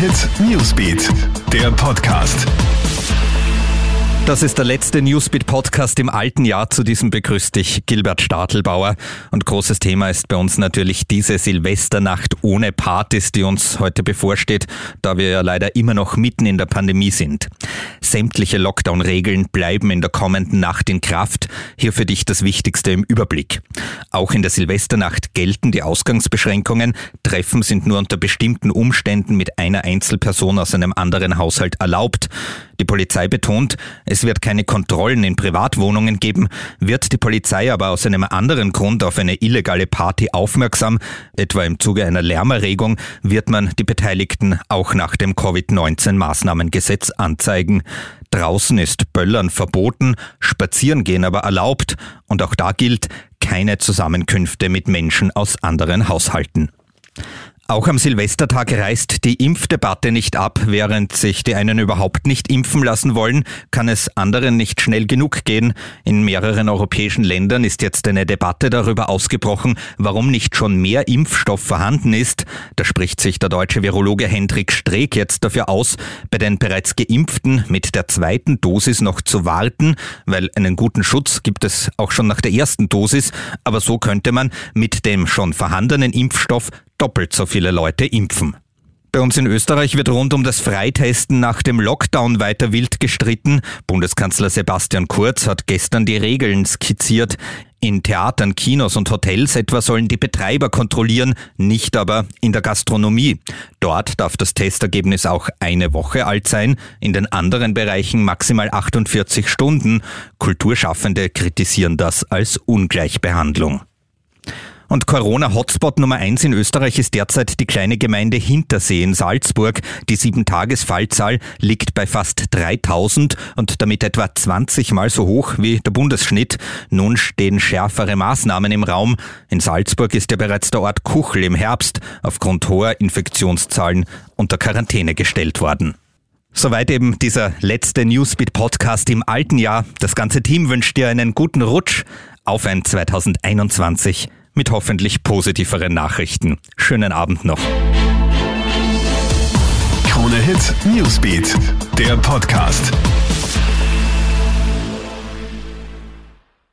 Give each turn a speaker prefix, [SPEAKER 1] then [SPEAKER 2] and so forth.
[SPEAKER 1] Hit Newsbeat, der Podcast.
[SPEAKER 2] Das ist der letzte Newsbeat-Podcast im alten Jahr. Zu diesem begrüßt dich Gilbert Stadelbauer. Und großes Thema ist bei uns natürlich diese Silvesternacht ohne Partys, die uns heute bevorsteht, da wir ja leider immer noch mitten in der Pandemie sind. Sämtliche Lockdown-Regeln bleiben in der kommenden Nacht in Kraft. Hier für dich das Wichtigste im Überblick. Auch in der Silvesternacht gelten die Ausgangsbeschränkungen. Treffen sind nur unter bestimmten Umständen mit einer Einzelperson aus einem anderen Haushalt erlaubt. Die Polizei betont, es wird keine Kontrollen in Privatwohnungen geben, wird die Polizei aber aus einem anderen Grund auf eine illegale Party aufmerksam, etwa im Zuge einer Lärmerregung, wird man die Beteiligten auch nach dem Covid-19-Maßnahmengesetz anzeigen. Draußen ist Böllern verboten, Spazierengehen aber erlaubt und auch da gilt keine Zusammenkünfte mit Menschen aus anderen Haushalten. Auch am Silvestertag reißt die Impfdebatte nicht ab. Während sich die einen überhaupt nicht impfen lassen wollen, kann es anderen nicht schnell genug gehen. In mehreren europäischen Ländern ist jetzt eine Debatte darüber ausgebrochen, warum nicht schon mehr Impfstoff vorhanden ist. Da spricht sich der deutsche Virologe Hendrik Streeck jetzt dafür aus, bei den bereits Geimpften mit der zweiten Dosis noch zu warten, weil einen guten Schutz gibt es auch schon nach der ersten Dosis. Aber so könnte man mit dem schon vorhandenen Impfstoff doppelt so viele Leute impfen. Bei uns in Österreich wird rund um das Freitesten nach dem Lockdown weiter wild gestritten. Bundeskanzler Sebastian Kurz hat gestern die Regeln skizziert. In Theatern, Kinos und Hotels etwa sollen die Betreiber kontrollieren, nicht aber in der Gastronomie. Dort darf das Testergebnis auch eine Woche alt sein, in den anderen Bereichen maximal 48 Stunden. Kulturschaffende kritisieren das als Ungleichbehandlung. Und Corona-Hotspot Nummer eins in Österreich ist derzeit die kleine Gemeinde Hintersee in Salzburg. Die Sieben-Tages-Fallzahl liegt bei fast 3000 und damit etwa 20 Mal so hoch wie der Bundesschnitt. Nun stehen schärfere Maßnahmen im Raum. In Salzburg ist ja bereits der Ort Kuchel im Herbst aufgrund hoher Infektionszahlen unter Quarantäne gestellt worden. Soweit eben dieser letzte Newsbeat Podcast im alten Jahr. Das ganze Team wünscht dir einen guten Rutsch auf ein 2021 mit hoffentlich positiveren Nachrichten. Schönen Abend noch.
[SPEAKER 1] Krone Hit Newsbeat, der Podcast.